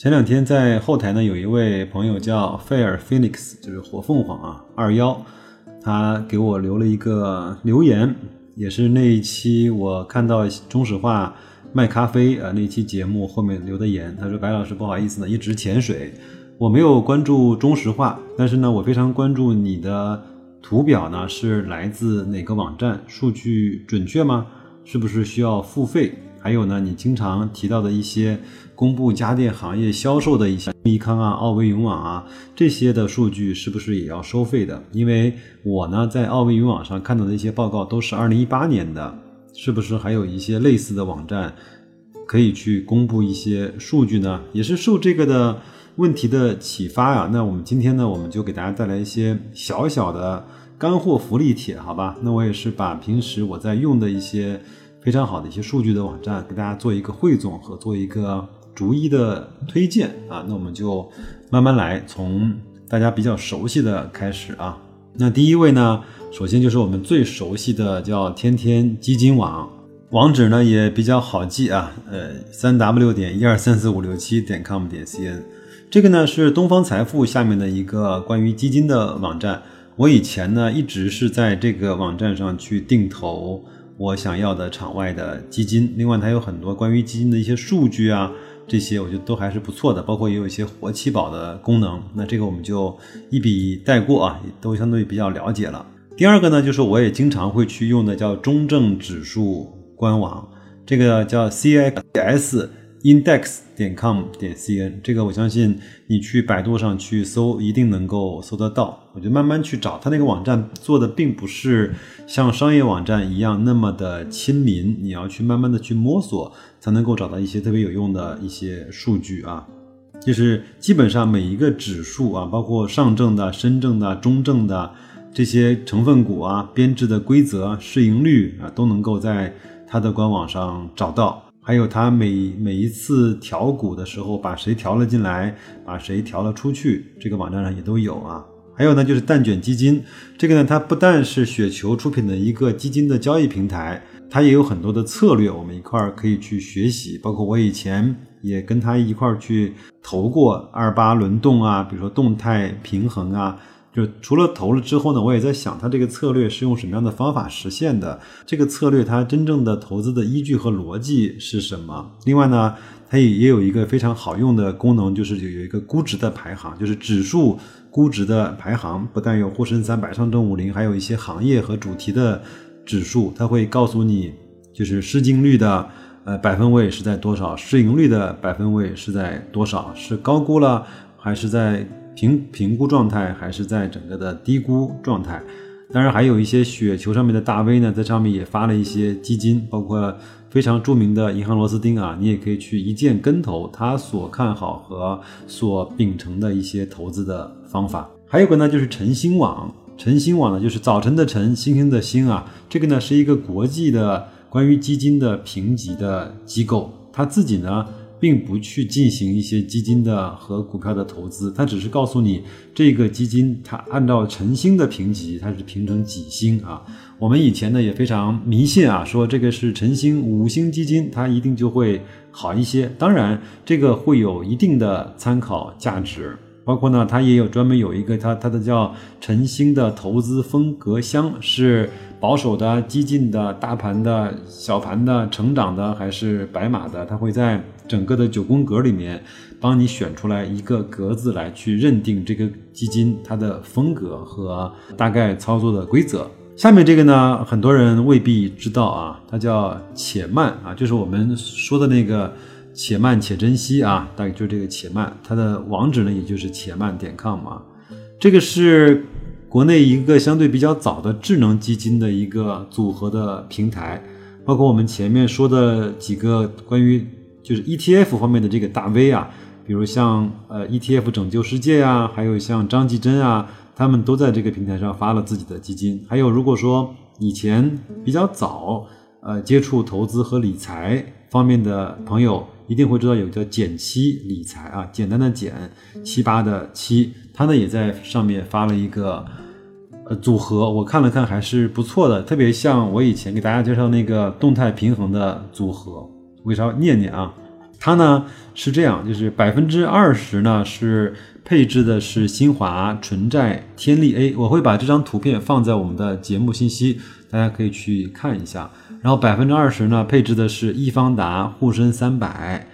前两天在后台呢，有一位朋友叫 Fair Phoenix，就是火凤凰啊，二幺，他给我留了一个留言。也是那一期我看到中石化卖咖啡啊那期节目后面留的言，他说白老师不好意思呢，一直潜水，我没有关注中石化，但是呢我非常关注你的图表呢是来自哪个网站，数据准确吗？是不是需要付费？还有呢，你经常提到的一些公布家电行业销售的一些益康啊、奥威云网啊这些的数据，是不是也要收费的？因为我呢在奥威云网上看到的一些报告都是二零一八年的，是不是还有一些类似的网站可以去公布一些数据呢？也是受这个的问题的启发呀。那我们今天呢，我们就给大家带来一些小小的干货福利帖，好吧？那我也是把平时我在用的一些。非常好的一些数据的网站，给大家做一个汇总和做一个逐一的推荐啊。那我们就慢慢来，从大家比较熟悉的开始啊。那第一位呢，首先就是我们最熟悉的叫天天基金网，网址呢也比较好记啊，呃，三 w 点一二三四五六七点 com 点 cn。这个呢是东方财富下面的一个关于基金的网站。我以前呢一直是在这个网站上去定投。我想要的场外的基金，另外它有很多关于基金的一些数据啊，这些我觉得都还是不错的，包括也有一些活期保的功能。那这个我们就一笔带过啊，都相对比较了解了。第二个呢，就是我也经常会去用的叫中证指数官网，这个叫 CIS。Index 点 com 点 cn，这个我相信你去百度上去搜，一定能够搜得到。我就慢慢去找，它那个网站做的并不是像商业网站一样那么的亲民，你要去慢慢的去摸索，才能够找到一些特别有用的一些数据啊。就是基本上每一个指数啊，包括上证的、深证的、中证的这些成分股啊，编制的规则、市盈率啊，都能够在它的官网上找到。还有它每每一次调股的时候，把谁调了进来，把谁调了出去，这个网站上也都有啊。还有呢，就是蛋卷基金，这个呢，它不但是雪球出品的一个基金的交易平台，它也有很多的策略，我们一块儿可以去学习。包括我以前也跟他一块儿去投过二八轮动啊，比如说动态平衡啊。就除了投了之后呢，我也在想，它这个策略是用什么样的方法实现的？这个策略它真正的投资的依据和逻辑是什么？另外呢，它也也有一个非常好用的功能，就是有有一个估值的排行，就是指数估值的排行，不但有沪深三百、上证五零，还有一些行业和主题的指数，它会告诉你，就是市净率的呃百分位是在多少，市盈率的百分位是在多少，是高估了还是在？评评估状态还是在整个的低估状态，当然还有一些雪球上面的大 V 呢，在上面也发了一些基金，包括非常著名的银行螺丝钉啊，你也可以去一键跟投他所看好和所秉承的一些投资的方法。还有个呢，就是晨星网，晨星网呢就是早晨的晨，星星的星啊，这个呢是一个国际的关于基金的评级的机构，他自己呢。并不去进行一些基金的和股票的投资，它只是告诉你这个基金它按照晨星的评级，它是评成几星啊？我们以前呢也非常迷信啊，说这个是晨星五星基金，它一定就会好一些。当然，这个会有一定的参考价值，包括呢，它也有专门有一个它它的叫晨星的投资风格箱是。保守的、激进的、大盘的、小盘的、成长的还是白马的，它会在整个的九宫格里面帮你选出来一个格子来去认定这个基金它的风格和大概操作的规则。下面这个呢，很多人未必知道啊，它叫且慢啊，就是我们说的那个且慢且珍惜啊，大概就这个且慢，它的网址呢也就是且慢点 com 啊，这个是。国内一个相对比较早的智能基金的一个组合的平台，包括我们前面说的几个关于就是 ETF 方面的这个大 V 啊，比如像呃 ETF 拯救世界啊，还有像张继珍啊，他们都在这个平台上发了自己的基金。还有，如果说以前比较早，呃，接触投资和理财方面的朋友，一定会知道有叫减七理财啊，简单的减，七八的七，他呢也在上面发了一个呃组合，我看了看还是不错的，特别像我以前给大家介绍那个动态平衡的组合，为啥念念啊？它呢是这样，就是百分之二十呢是配置的是新华纯债天利 A，我会把这张图片放在我们的节目信息，大家可以去看一下。然后百分之二十呢配置的是易方达沪深三百，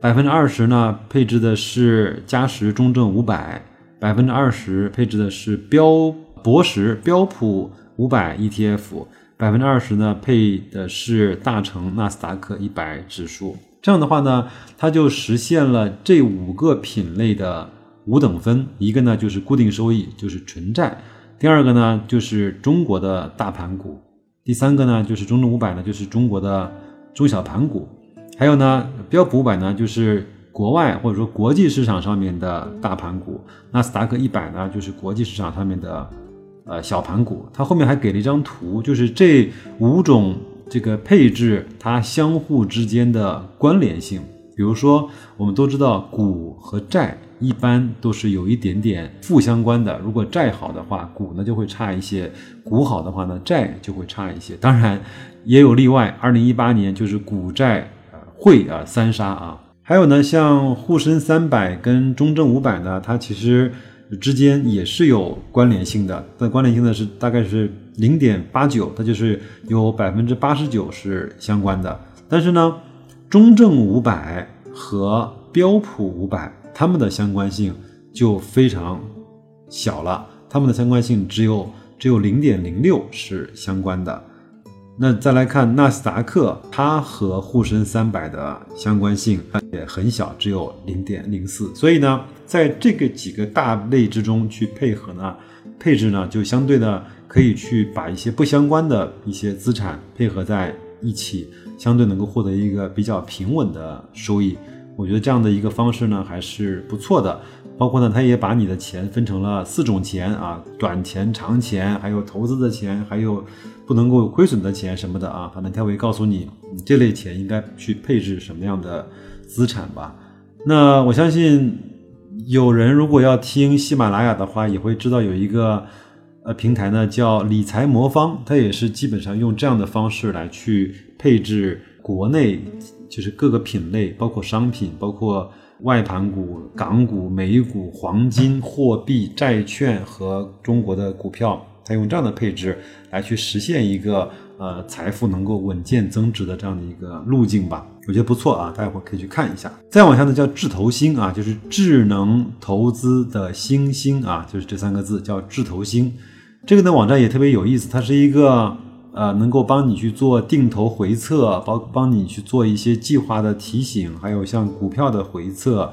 百分之二十呢配置的是嘉实中证五百，百分之二十配置的是标博时标普五百 ETF，百分之二十呢配的是大成纳斯达克一百指数。这样的话呢，它就实现了这五个品类的五等分。一个呢就是固定收益，就是纯债；第二个呢就是中国的大盘股；第三个呢就是中证五百呢，就是中国的中小盘股；还有呢标普五百呢，就是国外或者说国际市场上面的大盘股；纳斯达克一百呢，就是国际市场上面的呃小盘股。它后面还给了一张图，就是这五种。这个配置它相互之间的关联性，比如说我们都知道股和债一般都是有一点点负相关的。如果债好的话，股呢就会差一些；股好的话呢，债就会差一些。当然也有例外，二零一八年就是股债呃汇啊三杀啊。还有呢，像沪深三百跟中证五百呢，它其实。之间也是有关联性的，但关联性呢是大概是零点八九，它就是有百分之八十九是相关的。但是呢，中证五百和标普五百它们的相关性就非常小了，它们的相关性只有只有零点零六是相关的。那再来看纳斯达克，它和沪深三百的相关性也很小，只有零点零四。所以呢，在这个几个大类之中去配合呢，配置呢就相对的可以去把一些不相关的一些资产配合在一起，相对能够获得一个比较平稳的收益。我觉得这样的一个方式呢还是不错的。包括呢，它也把你的钱分成了四种钱啊，短钱、长钱，还有投资的钱，还有不能够亏损的钱什么的啊。反正它会告诉你，你这类钱应该去配置什么样的资产吧。那我相信有人如果要听喜马拉雅的话，也会知道有一个呃平台呢，叫理财魔方，它也是基本上用这样的方式来去配置国内就是各个品类，包括商品，包括。外盘股、港股、美股、黄金、货币、债券和中国的股票，它用这样的配置来去实现一个呃财富能够稳健增值的这样的一个路径吧，我觉得不错啊，大家伙可以去看一下。再往下呢，叫智投星啊，就是智能投资的星星啊，就是这三个字叫智投星。这个呢网站也特别有意思，它是一个。呃，能够帮你去做定投回测，帮帮你去做一些计划的提醒，还有像股票的回测，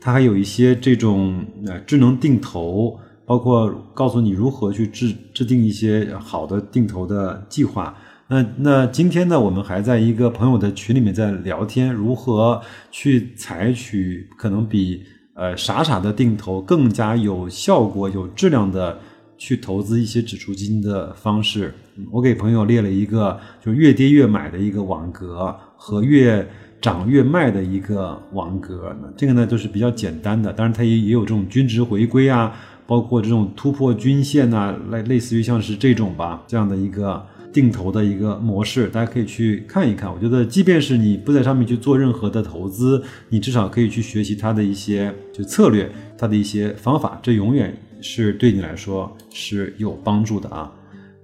它还有一些这种呃智能定投，包括告诉你如何去制制定一些好的定投的计划。那那今天呢，我们还在一个朋友的群里面在聊天，如何去采取可能比呃傻傻的定投更加有效果、有质量的。去投资一些指数基金的方式，我给朋友列了一个，就是越跌越买的一个网格和越涨越卖的一个网格。这个呢都是比较简单的，当然它也也有这种均值回归啊，包括这种突破均线呐，类类似于像是这种吧，这样的一个定投的一个模式，大家可以去看一看。我觉得，即便是你不在上面去做任何的投资，你至少可以去学习它的一些就策略，它的一些方法，这永远。是对你来说是有帮助的啊，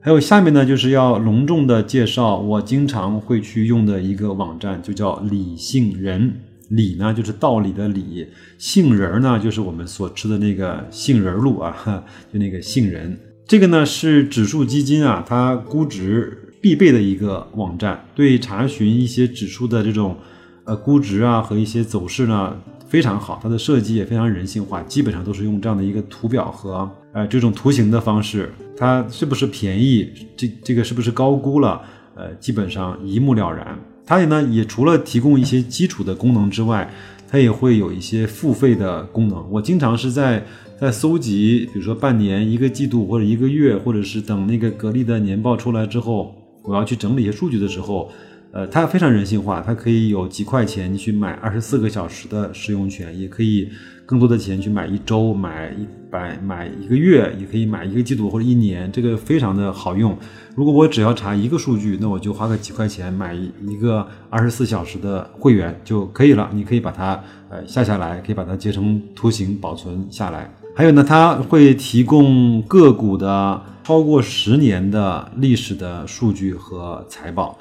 还有下面呢，就是要隆重的介绍我经常会去用的一个网站，就叫理性人。理呢就是道理的理，杏仁呢就是我们所吃的那个杏仁露啊，就那个杏仁。这个呢是指数基金啊，它估值必备的一个网站，对查询一些指数的这种呃估值啊和一些走势呢。非常好，它的设计也非常人性化，基本上都是用这样的一个图表和呃这种图形的方式。它是不是便宜？这这个是不是高估了？呃，基本上一目了然。它也呢也除了提供一些基础的功能之外，它也会有一些付费的功能。我经常是在在搜集，比如说半年、一个季度或者一个月，或者是等那个格力的年报出来之后，我要去整理一些数据的时候。呃，它非常人性化，它可以有几块钱你去买二十四个小时的使用权，也可以更多的钱去买一周、买一百、买一个月，也可以买一个季度或者一年，这个非常的好用。如果我只要查一个数据，那我就花个几块钱买一个二十四小时的会员就可以了。你可以把它呃下下来，可以把它截成图形保存下来。还有呢，它会提供个股的超过十年的历史的数据和财报。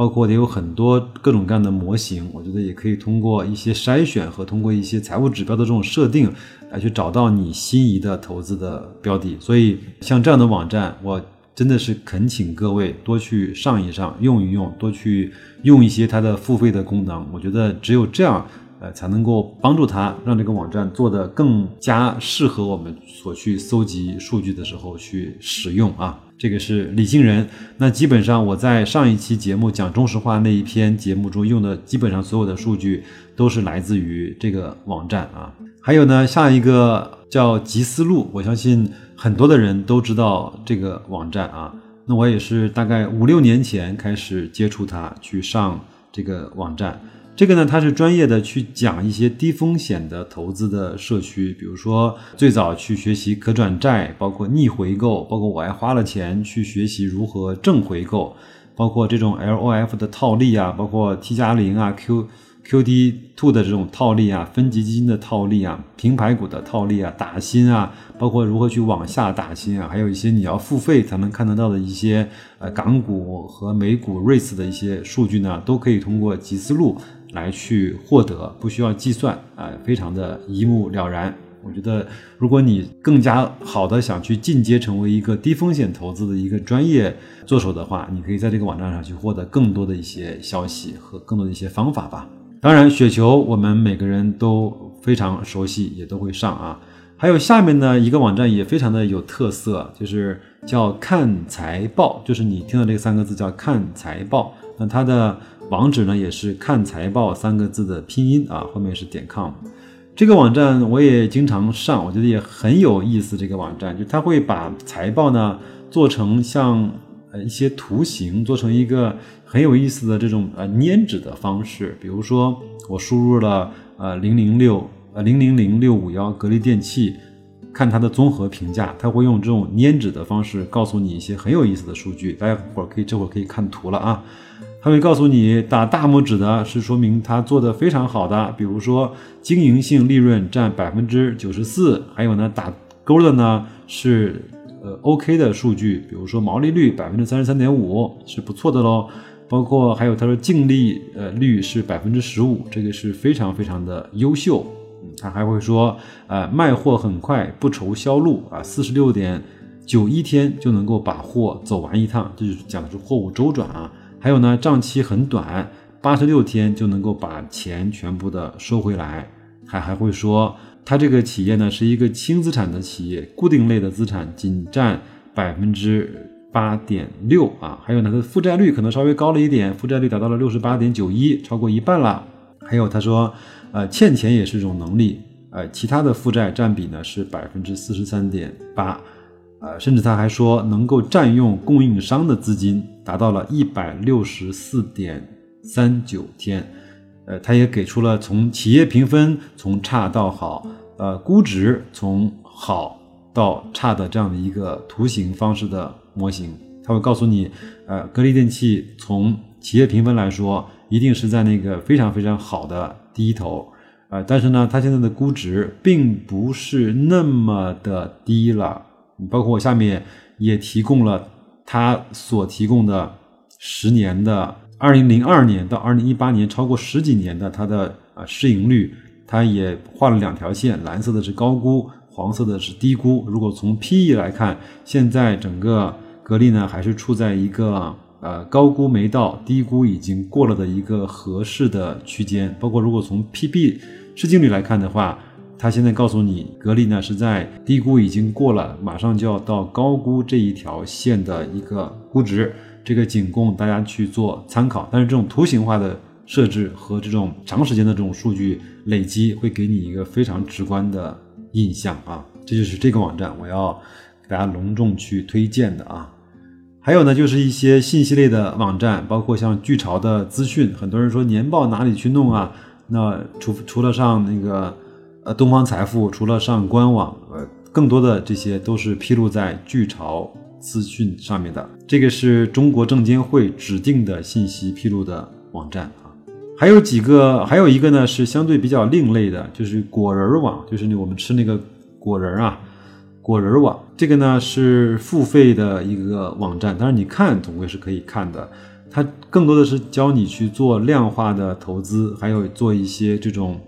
包括也有很多各种各样的模型，我觉得也可以通过一些筛选和通过一些财务指标的这种设定来去找到你心仪的投资的标的。所以像这样的网站，我真的是恳请各位多去上一上，用一用，多去用一些它的付费的功能。我觉得只有这样，呃，才能够帮助它让这个网站做得更加适合我们所去搜集数据的时候去使用啊。这个是理性人，那基本上我在上一期节目讲中石化那一篇节目中用的基本上所有的数据都是来自于这个网站啊。还有呢，下一个叫吉思路，我相信很多的人都知道这个网站啊。那我也是大概五六年前开始接触它，去上这个网站。这个呢，它是专业的去讲一些低风险的投资的社区，比如说最早去学习可转债，包括逆回购，包括我还花了钱去学习如何正回购，包括这种 LOF 的套利啊，包括 T 加零啊、Q QD Two 的这种套利啊，分级基金的套利啊，平排股的套利啊，打新啊，包括如何去往下打新啊，还有一些你要付费才能看得到的一些呃港股和美股 REITs 的一些数据呢，都可以通过集思路。来去获得，不需要计算啊，非常的一目了然。我觉得，如果你更加好的想去进阶成为一个低风险投资的一个专业做手的话，你可以在这个网站上去获得更多的一些消息和更多的一些方法吧。当然，雪球我们每个人都非常熟悉，也都会上啊。还有下面呢一个网站也非常的有特色，就是叫看财报，就是你听到这三个字叫看财报，那它的。网址呢也是看财报三个字的拼音啊，后面是点 com。这个网站我也经常上，我觉得也很有意思。这个网站就它会把财报呢做成像呃一些图形，做成一个很有意思的这种呃粘纸的方式。比如说我输入了呃零零六呃零零零六五幺格力电器，看它的综合评价，它会用这种粘纸的方式告诉你一些很有意思的数据。大家伙可以这会儿可以看图了啊。他会告诉你，打大拇指的是说明他做的非常好的，比如说经营性利润占百分之九十四，还有呢打勾的呢是呃 OK 的数据，比如说毛利率百分之三十三点五是不错的喽，包括还有他说净利呃率是百分之十五，这个是非常非常的优秀。他还会说，呃卖货很快，不愁销路啊，四十六点九一天就能够把货走完一趟，这就是讲的是货物周转啊。还有呢，账期很短，八十六天就能够把钱全部的收回来。还还会说，他这个企业呢是一个轻资产的企业，固定类的资产仅占百分之八点六啊。还有呢，它的负债率可能稍微高了一点，负债率达到了六十八点九一，超过一半了。还有他说，呃，欠钱也是一种能力，呃，其他的负债占比呢是百分之四十三点八。呃，甚至他还说能够占用供应商的资金达到了一百六十四点三九天，呃，他也给出了从企业评分从差到好，呃，估值从好到差的这样的一个图形方式的模型，他会告诉你，呃，格力电器从企业评分来说，一定是在那个非常非常好的第一头，呃，但是呢，它现在的估值并不是那么的低了。包括我下面也提供了他所提供的十年的二零零二年到二零一八年超过十几年的它的啊市盈率，它也画了两条线，蓝色的是高估，黄色的是低估。如果从 PE 来看，现在整个格力呢还是处在一个呃高估没到，低估已经过了的一个合适的区间。包括如果从 PB 市净率来看的话。他现在告诉你，格力呢是在低估已经过了，马上就要到高估这一条线的一个估值，这个仅供大家去做参考。但是这种图形化的设置和这种长时间的这种数据累积，会给你一个非常直观的印象啊。这就是这个网站我要给大家隆重去推荐的啊。还有呢，就是一些信息类的网站，包括像巨潮的资讯。很多人说年报哪里去弄啊？那除除了上那个东方财富，除了上官网，呃，更多的这些都是披露在巨潮资讯上面的。这个是中国证监会指定的信息披露的网站啊。还有几个，还有一个呢是相对比较另类的，就是果仁网，就是我们吃那个果仁啊，果仁网。这个呢是付费的一个网站，当然你看总归是可以看的。它更多的是教你去做量化的投资，还有做一些这种，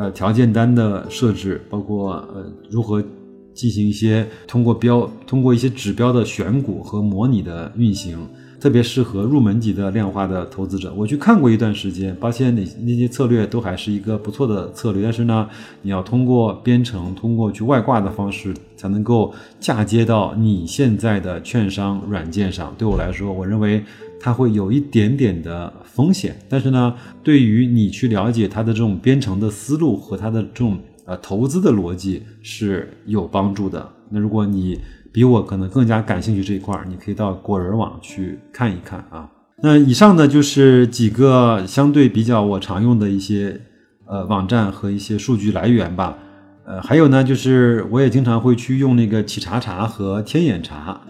呃条件单的设置，包括呃如何进行一些通过标通过一些指标的选股和模拟的运行，特别适合入门级的量化的投资者。我去看过一段时间，发现那那些策略都还是一个不错的策略，但是呢，你要通过编程、通过去外挂的方式，才能够嫁接到你现在的券商软件上。对我来说，我认为。它会有一点点的风险，但是呢，对于你去了解它的这种编程的思路和它的这种呃投资的逻辑是有帮助的。那如果你比我可能更加感兴趣这一块儿，你可以到果仁网去看一看啊。那以上呢就是几个相对比较我常用的一些呃网站和一些数据来源吧。呃，还有呢就是我也经常会去用那个企查查和天眼查，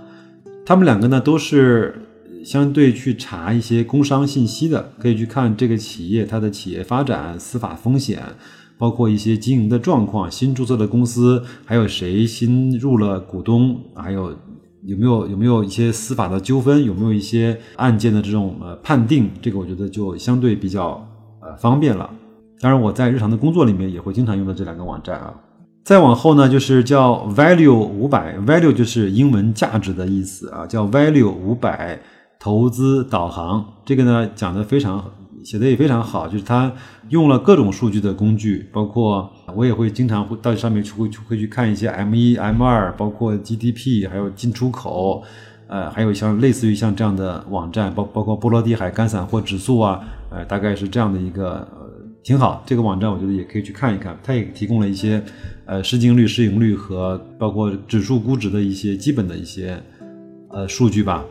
他们两个呢都是。相对去查一些工商信息的，可以去看这个企业它的企业发展、司法风险，包括一些经营的状况、新注册的公司，还有谁新入了股东，还有有没有有没有一些司法的纠纷，有没有一些案件的这种呃判定，这个我觉得就相对比较呃方便了。当然，我在日常的工作里面也会经常用到这两个网站啊。再往后呢，就是叫 Value 五百，Value 就是英文价值的意思啊，叫 Value 五百。投资导航这个呢讲的非常写的也非常好，就是他用了各种数据的工具，包括我也会经常会到上面去会去会去看一些 M 一 M 二，包括 GDP，还有进出口，呃，还有像类似于像这样的网站，包包括波罗的海干散货指数啊，呃，大概是这样的一个挺好。这个网站我觉得也可以去看一看，它也提供了一些呃市净率、市盈率和包括指数估值的一些基本的一些呃数据吧。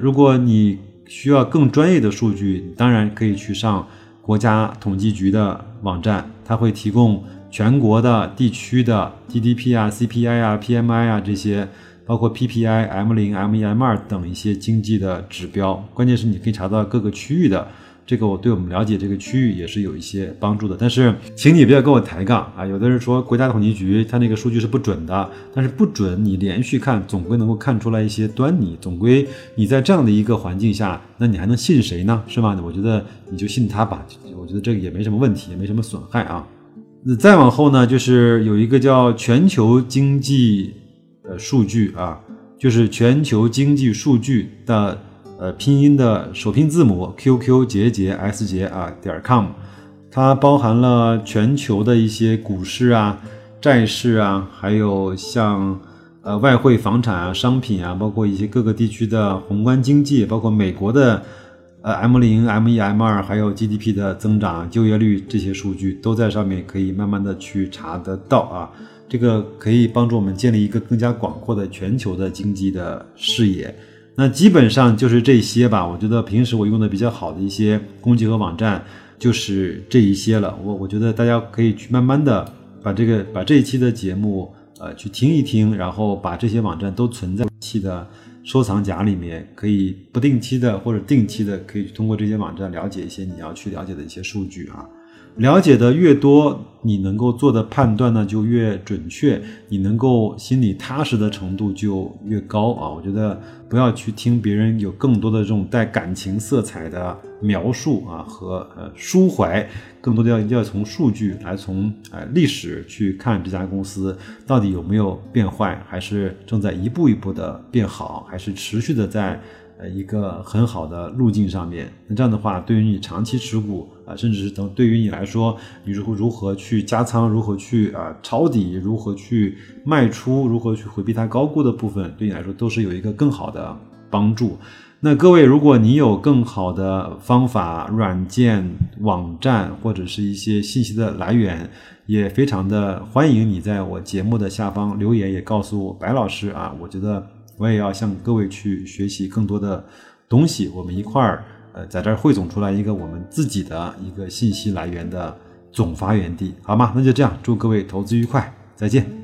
如果你需要更专业的数据，当然可以去上国家统计局的网站，它会提供全国的地区的 GDP 啊、CPI 啊、PMI 啊这些，包括 PPI、M 零、M 一、M 二等一些经济的指标。关键是你可以查到各个区域的。这个我对我们了解这个区域也是有一些帮助的，但是请你不要跟我抬杠啊！有的人说国家统计局它那个数据是不准的，但是不准你连续看总归能够看出来一些端倪，总归你在这样的一个环境下，那你还能信谁呢？是吧？我觉得你就信他吧，我觉得这个也没什么问题，也没什么损害啊。那再往后呢，就是有一个叫全球经济呃数据啊，就是全球经济数据的。呃，拼音的首拼字母 QQ 节节 S 节啊点 com，它包含了全球的一些股市啊、债市啊，还有像呃外汇、房产啊、商品啊，包括一些各个地区的宏观经济，包括美国的呃 M 零、M 一、M 二，还有 GDP 的增长、就业率这些数据都在上面，可以慢慢的去查得到啊。这个可以帮助我们建立一个更加广阔的全球的经济的视野。那基本上就是这些吧。我觉得平时我用的比较好的一些工具和网站就是这一些了。我我觉得大家可以去慢慢的把这个把这一期的节目呃去听一听，然后把这些网站都存在期的收藏夹里面，可以不定期的或者定期的可以通过这些网站了解一些你要去了解的一些数据啊。了解的越多，你能够做的判断呢就越准确，你能够心里踏实的程度就越高啊！我觉得不要去听别人有更多的这种带感情色彩的描述啊和呃抒怀，更多的要要从数据来从呃历史去看这家公司到底有没有变坏，还是正在一步一步的变好，还是持续的在。呃，一个很好的路径上面，那这样的话，对于你长期持股啊，甚至是等对于你来说，你如何如何去加仓，如何去啊抄底，如何去卖出，如何去回避它高估的部分，对你来说都是有一个更好的帮助。那各位，如果你有更好的方法、软件、网站或者是一些信息的来源，也非常的欢迎你在我节目的下方留言，也告诉白老师啊。我觉得我也要向各位去学习更多的东西，我们一块儿呃在这儿汇总出来一个我们自己的一个信息来源的总发源地，好吗？那就这样，祝各位投资愉快，再见。